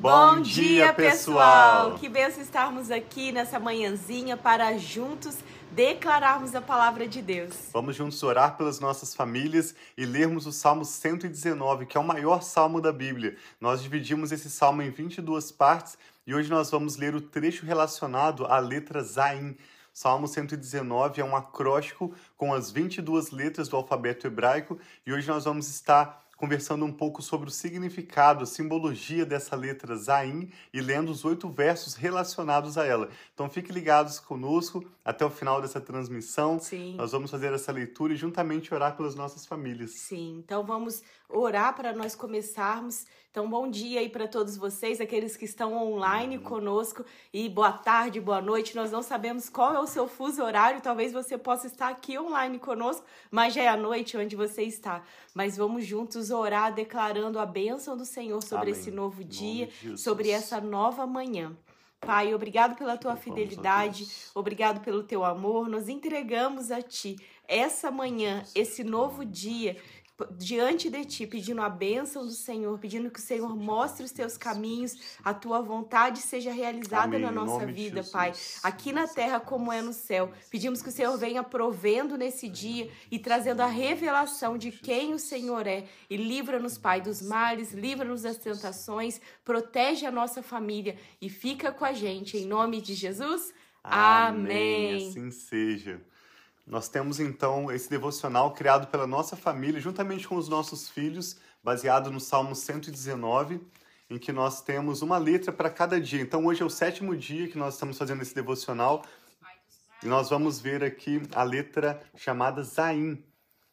Bom dia, pessoal! Que benção estarmos aqui nessa manhãzinha para juntos declararmos a palavra de Deus. Vamos juntos orar pelas nossas famílias e lermos o Salmo 119, que é o maior salmo da Bíblia. Nós dividimos esse salmo em 22 partes e hoje nós vamos ler o trecho relacionado à letra Zain. Salmo 119 é um acróstico com as 22 letras do alfabeto hebraico e hoje nós vamos estar conversando um pouco sobre o significado, a simbologia dessa letra Zain e lendo os oito versos relacionados a ela. Então fiquem ligados conosco até o final dessa transmissão. Sim. Nós vamos fazer essa leitura e juntamente orar pelas nossas famílias. Sim, então vamos orar para nós começarmos. Então, bom dia aí para todos vocês, aqueles que estão online conosco, e boa tarde, boa noite. Nós não sabemos qual é o seu fuso horário, talvez você possa estar aqui online conosco, mas já é a noite onde você está. Mas vamos juntos orar, declarando a bênção do Senhor sobre Amém. esse novo dia, sobre essa nova manhã. Pai, obrigado pela tua fidelidade, obrigado pelo teu amor. Nós entregamos a ti essa manhã, esse novo dia, diante de ti, pedindo a bênção do Senhor, pedindo que o Senhor mostre os teus caminhos, a tua vontade seja realizada Amém, na nossa vida. Pai, aqui na terra como é no céu. Pedimos que o Senhor venha provendo nesse dia e trazendo a revelação de quem o Senhor é. E livra-nos, Pai, dos males, livra-nos das tentações, protege a nossa família e fica com a gente. Em nome de Jesus. Amém. Assim seja. Nós temos então esse devocional criado pela nossa família, juntamente com os nossos filhos, baseado no Salmo 119, em que nós temos uma letra para cada dia. Então hoje é o sétimo dia que nós estamos fazendo esse devocional e nós vamos ver aqui a letra chamada Zain.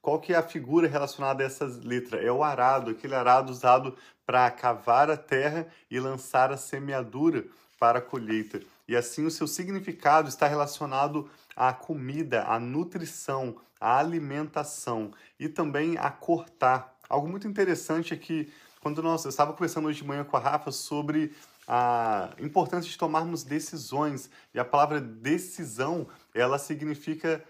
Qual que é a figura relacionada a essa letra? É o arado, aquele arado usado para cavar a terra e lançar a semeadura para a colheita. E assim o seu significado está relacionado à comida, à nutrição, à alimentação e também a cortar. Algo muito interessante é que quando nós eu estava conversando hoje de manhã com a Rafa sobre a importância de tomarmos decisões e a palavra decisão ela significa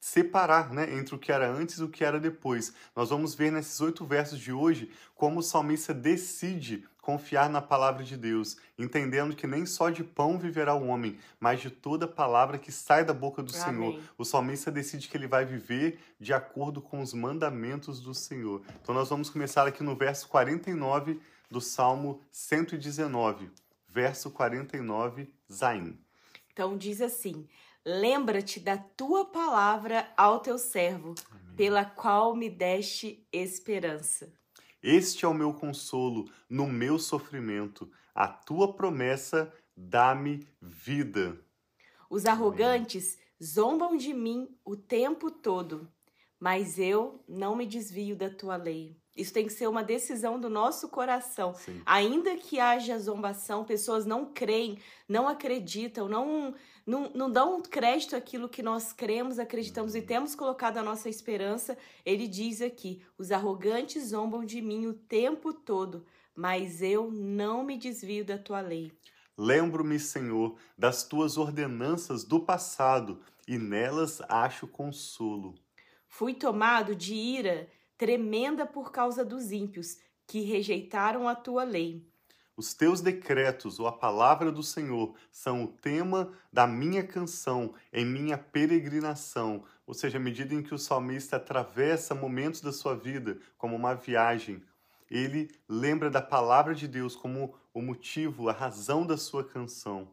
separar né, entre o que era antes e o que era depois. Nós vamos ver nesses oito versos de hoje como o salmista decide confiar na palavra de Deus, entendendo que nem só de pão viverá o homem, mas de toda palavra que sai da boca do Amém. Senhor. O salmista decide que ele vai viver de acordo com os mandamentos do Senhor. Então nós vamos começar aqui no verso 49 do Salmo 119, verso 49, Zain. Então diz assim: Lembra-te da tua palavra ao teu servo, pela qual me deste esperança. Este é o meu consolo no meu sofrimento. A tua promessa dá-me vida. Os arrogantes zombam de mim o tempo todo, mas eu não me desvio da tua lei. Isso tem que ser uma decisão do nosso coração. Sim. Ainda que haja zombação, pessoas não creem, não acreditam, não, não, não dão crédito àquilo que nós cremos, acreditamos e temos colocado a nossa esperança. Ele diz aqui: os arrogantes zombam de mim o tempo todo, mas eu não me desvio da tua lei. Lembro-me, Senhor, das tuas ordenanças do passado e nelas acho consolo. Fui tomado de ira tremenda por causa dos ímpios, que rejeitaram a tua lei. Os teus decretos, ou a palavra do Senhor, são o tema da minha canção em minha peregrinação. Ou seja, à medida em que o salmista atravessa momentos da sua vida, como uma viagem, ele lembra da palavra de Deus como o motivo, a razão da sua canção.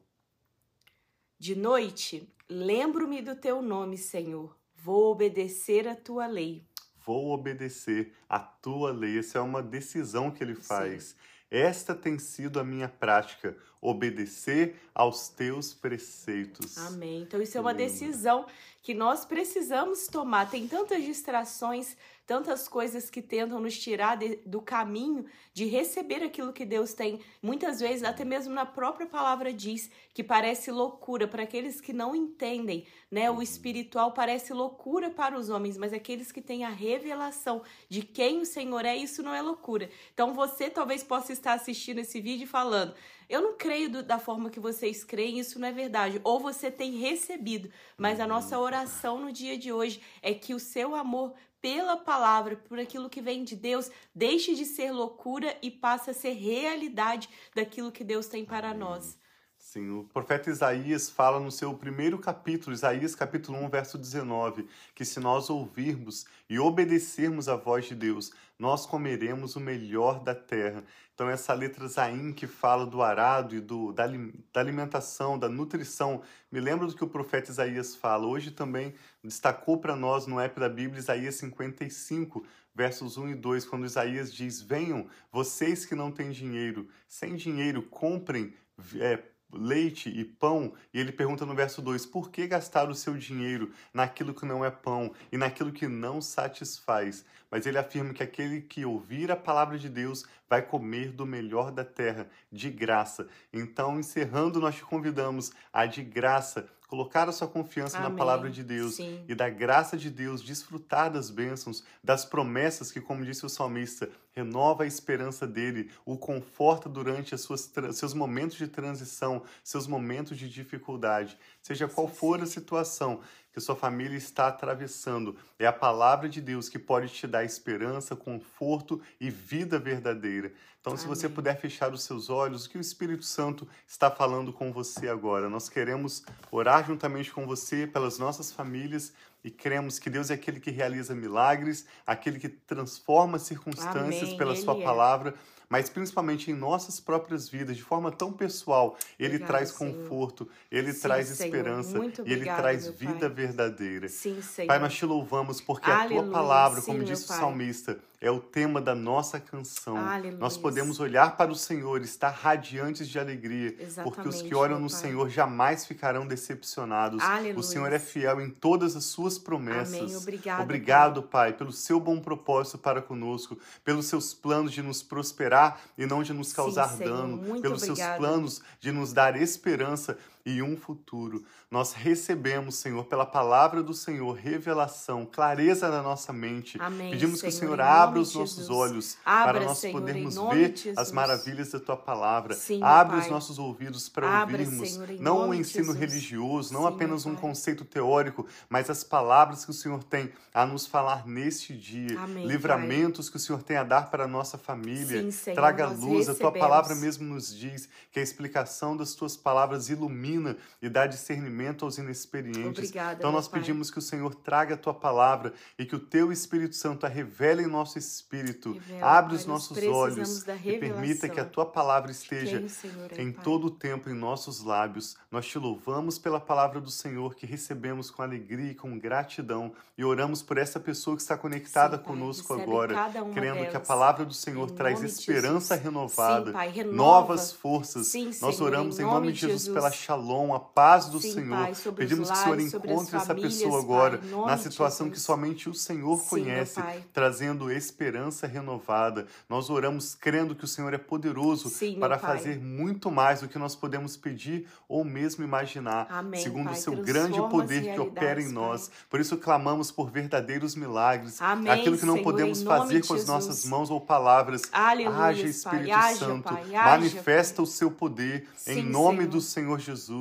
De noite, lembro-me do teu nome, Senhor. Vou obedecer a tua lei. Vou obedecer a tua lei. Essa é uma decisão que ele faz. Esta tem sido a minha prática, obedecer aos teus preceitos. Amém. Então, isso é uma decisão que nós precisamos tomar. Tem tantas distrações, tantas coisas que tentam nos tirar de- do caminho de receber aquilo que Deus tem. Muitas vezes, até mesmo na própria palavra diz que parece loucura para aqueles que não entendem, né? O espiritual parece loucura para os homens, mas aqueles que têm a revelação de quem o Senhor é, isso não é loucura. Então, você talvez possa estar assistindo esse vídeo e falando: eu não creio do- da forma que vocês creem, isso não é verdade. Ou você tem recebido, mas a nossa oração no dia de hoje é que o seu amor pela palavra, por aquilo que vem de Deus, deixe de ser loucura e passe a ser realidade daquilo que Deus tem para nós. Sim, o profeta Isaías fala no seu primeiro capítulo, Isaías capítulo 1, verso 19, que se nós ouvirmos e obedecermos à voz de Deus, nós comeremos o melhor da terra. Então essa letra Zaim que fala do arado e do, da, da alimentação, da nutrição, me lembra do que o profeta Isaías fala. Hoje também destacou para nós no app da Bíblia Isaías 55, versos 1 e 2, quando Isaías diz: Venham, vocês que não têm dinheiro, sem dinheiro, comprem é, leite e pão, e ele pergunta no verso 2: por que gastar o seu dinheiro naquilo que não é pão e naquilo que não satisfaz? Mas ele afirma que aquele que ouvir a palavra de Deus vai comer do melhor da terra, de graça. Então, encerrando, nós te convidamos a de graça colocar a sua confiança Amém. na palavra de Deus Sim. e da graça de Deus, desfrutar das bênçãos, das promessas que, como disse o salmista, renova a esperança dele, o conforta durante as suas, seus momentos de transição, seus momentos de dificuldade. Seja qual for a situação, que sua família está atravessando. É a palavra de Deus que pode te dar esperança, conforto e vida verdadeira. Então, Amém. se você puder fechar os seus olhos, o que o Espírito Santo está falando com você agora? Nós queremos orar juntamente com você pelas nossas famílias e cremos que Deus é aquele que realiza milagres, aquele que transforma circunstâncias Amém. pela Ele sua é. palavra mas principalmente em nossas próprias vidas, de forma tão pessoal. Ele Obrigado, traz conforto, ele Sim, traz esperança e ele traz vida verdadeira. Sim, Senhor. Pai, nós te louvamos porque Aleluia. a tua palavra, como Sim, disse o salmista, é o tema da nossa canção. Aleluia. Nós podemos olhar para o Senhor e estar radiantes de alegria, Exatamente, porque os que olham no pai. Senhor jamais ficarão decepcionados. Aleluia. O Senhor é fiel em todas as suas promessas. Amém. Obrigado, Obrigado pai. pai, pelo seu bom propósito para conosco, pelos seus planos de nos prosperar e não de nos causar Sim, dano, pelos obrigado. seus planos de nos dar esperança e um futuro. Nós recebemos, Senhor, pela palavra do Senhor, revelação, clareza na nossa mente. Amém, Pedimos Senhor, que o Senhor abra os nossos Jesus. olhos abra, para nós Senhor, podermos ver as maravilhas da tua palavra. Sim, Abre os nossos ouvidos para ouvirmos Senhor, não um ensino religioso, não Sim, apenas um conceito teórico, mas as palavras que o Senhor tem a nos falar neste dia. Amém, Livramentos pai. que o Senhor tem a dar para a nossa família. Sim, Senhor, Traga luz. A tua palavra mesmo nos diz que a explicação das tuas palavras ilumina e dá discernimento aos inexperientes. Obrigada, então nós pedimos que o Senhor traga a tua palavra e que o teu Espírito Santo a revele em nosso espírito. Revela, Abre pai, os nossos olhos e permita que a tua palavra esteja Quem, Senhor, é, em todo o tempo em nossos lábios. Nós te louvamos pela palavra do Senhor que recebemos com alegria e com gratidão e oramos por essa pessoa que está conectada Sim, conosco pai, agora, crendo delas. que a palavra do Senhor em traz esperança renovada, Sim, pai, novas forças. Sim, Nós Senhor, oramos em nome, nome de Jesus, Jesus. pela shalom, a paz do Sim, Senhor. pai, Pedimos os que o Senhor lares, encontre essa famílias, pessoa pai, agora nome na situação que somente o Senhor Sim, conhece, pai. trazendo esperança renovada. Nós oramos crendo que o Senhor é poderoso Sim, para pai. fazer muito mais do que nós podemos pedir ou mesmo imaginar, Amém, segundo pai. o seu Transforma grande poder que opera em nós. pai. Por isso clamamos por verdadeiros milagres, Amém, aquilo que não Senhor, podemos fazer com as nossas mãos ou palavras. Aleluia, Haja pai. Espírito Santo, pai. Haja, manifesta pai. o seu poder em nome Senhor. do Senhor Jesus,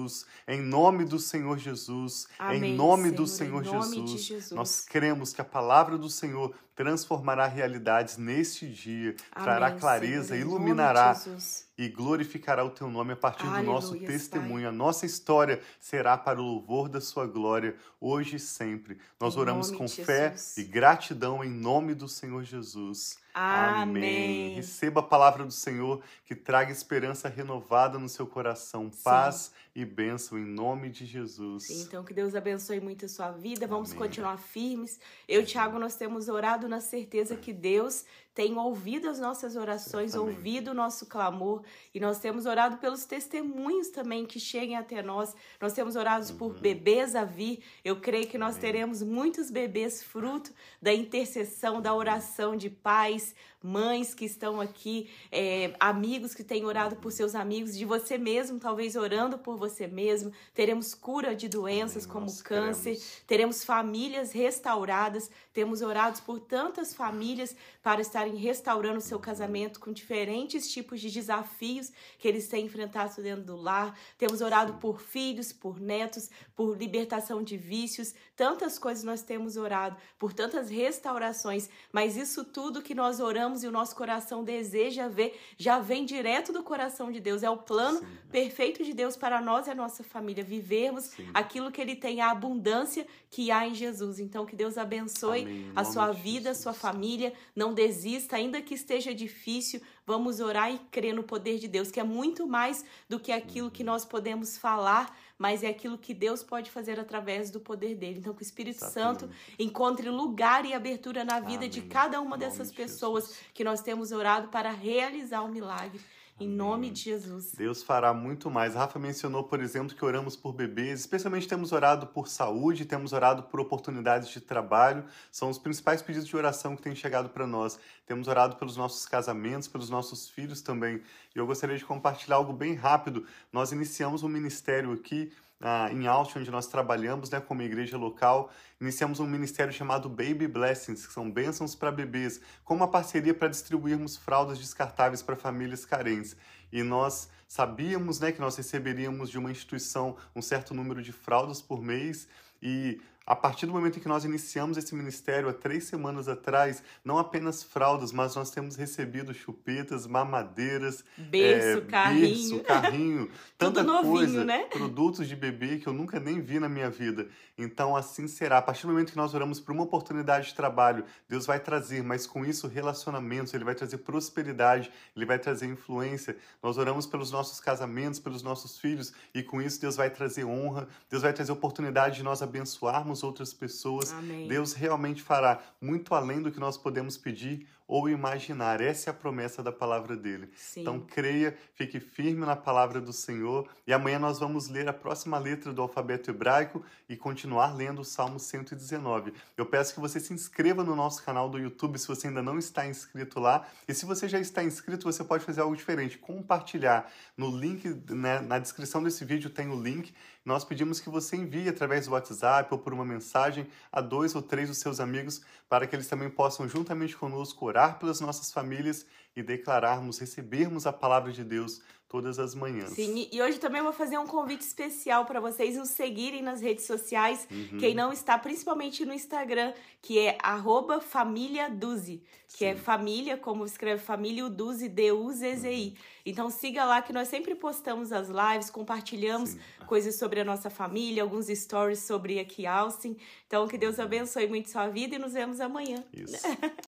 em nome do Senhor Jesus, Amém, em nome do Senhor, Senhor nome de Jesus. Jesus. Nós cremos que a palavra do Senhor transformará realidades neste dia, trará Amém, clareza, Senhor, iluminará e glorificará o teu nome a partir do nosso Aleluia, testemunho. A nossa história será para o louvor da sua glória, hoje e sempre. Nós Em oramos com fé Jesus. e gratidão em nome do Senhor Jesus. Amém. Receba a palavra do Senhor que traga esperança renovada no seu coração, paz e bênção em nome de Jesus. Sim, então que Deus abençoe muito a sua vida. Vamos Amém. continuar firmes. Eu e Tiago, nós temos orado na certeza que Deus tem ouvido as nossas orações, ouvido o nosso clamor. E nós temos orado pelos testemunhos também que cheguem até nós. Nós temos orado por Uhum. bebês a vir. Eu creio que nós teremos muitos bebês fruto da intercessão, da oração de pais, mães que estão aqui, é, amigos que têm orado por seus amigos, de você mesmo, talvez orando por você mesmo. Teremos cura de doenças Amém, como nós câncer, cremos. teremos famílias restauradas. Temos orado por tantas famílias para estarem restaurando o seu casamento com diferentes tipos de desafios que eles têm enfrentado dentro do lar. Temos orado por filhos, por netos, por libertação de vícios, tantas coisas nós temos orado, por tantas restaurações, mas isso tudo que nós oramos e o nosso coração deseja ver já vem direto do coração de Deus. É o plano Sim. perfeito de Deus para nós e a nossa família vivermos Sim. aquilo que ele tem, a abundância que há em Jesus. Então que Deus abençoe Amém. a sua vida, a sua família. Não desista, ainda que esteja difícil, vamos orar e crer no poder de Deus, que é muito mais do que aquilo que nós podemos falar, mas é aquilo que Deus pode fazer através do poder dele. Então, que o Espírito Exatamente. Santo encontre lugar e abertura na vida Amém. de cada uma dessas pessoas que nós temos orado para realizar o milagre. Em nome de Jesus. Deus fará muito mais. A Rafa mencionou, por exemplo, que oramos por bebês, especialmente temos orado por saúde, temos orado por oportunidades de trabalho. São os principais pedidos de oração que têm chegado para nós. Temos orado pelos nossos casamentos, pelos nossos filhos também. E eu gostaria de compartilhar algo bem rápido. Nós iniciamos um ministério aqui em Austin, onde nós trabalhamos né, como igreja local, iniciamos um ministério chamado Baby Blessings, que são bênçãos para bebês, com uma parceria para distribuirmos fraldas descartáveis para famílias carentes. E nós sabíamos né, que nós receberíamos de uma instituição um certo número de fraldas por mês e a partir do momento em que nós iniciamos esse ministério há três semanas atrás, não apenas fraldas, mas nós temos recebido chupetas, mamadeiras, berço, é, carrinho, berço, carrinho tanta novinho, coisa, né? produtos de bebê que eu nunca nem vi na minha vida. Então assim será. A partir do momento que nós oramos por uma oportunidade de trabalho, Deus vai trazer, mas com isso relacionamentos, Ele vai trazer prosperidade, Ele vai trazer influência. Nós oramos pelos nossos casamentos, pelos nossos filhos, e com isso Deus vai trazer honra, Deus vai trazer oportunidade de nós abençoarmos outras pessoas. Amém. Deus realmente fará muito além do que nós podemos pedir ou imaginar. Essa é a promessa da palavra dele. Sim. Então creia, fique firme na palavra do Senhor. E amanhã nós vamos ler a próxima letra do alfabeto hebraico e continuar lendo o Salmo 119. Eu peço que você se inscreva no nosso canal do YouTube se você ainda não está inscrito lá. E se você já está inscrito, você pode fazer algo diferente, compartilhar. No link, né, na descrição desse vídeo tem o link. Nós pedimos que você envie através do WhatsApp ou por uma mensagem a dois ou três dos seus amigos para que eles também possam juntamente conosco orar pelas nossas famílias e declararmos, recebermos a palavra de Deus todas as manhãs. Sim, e hoje também vou fazer um convite especial para vocês nos seguirem nas redes sociais. Uhum. Quem não está, principalmente no Instagram, que é @família_duzi, que é Sim. é família, como escreve família, o Duzi, D-U-Z-Z-I. Uhum. Então siga lá que nós sempre postamos as lives, compartilhamos Sim. coisas sobre a nossa família, alguns stories sobre aqui Austin. Então que Deus uhum. abençoe muito sua vida e nos vemos amanhã. Isso.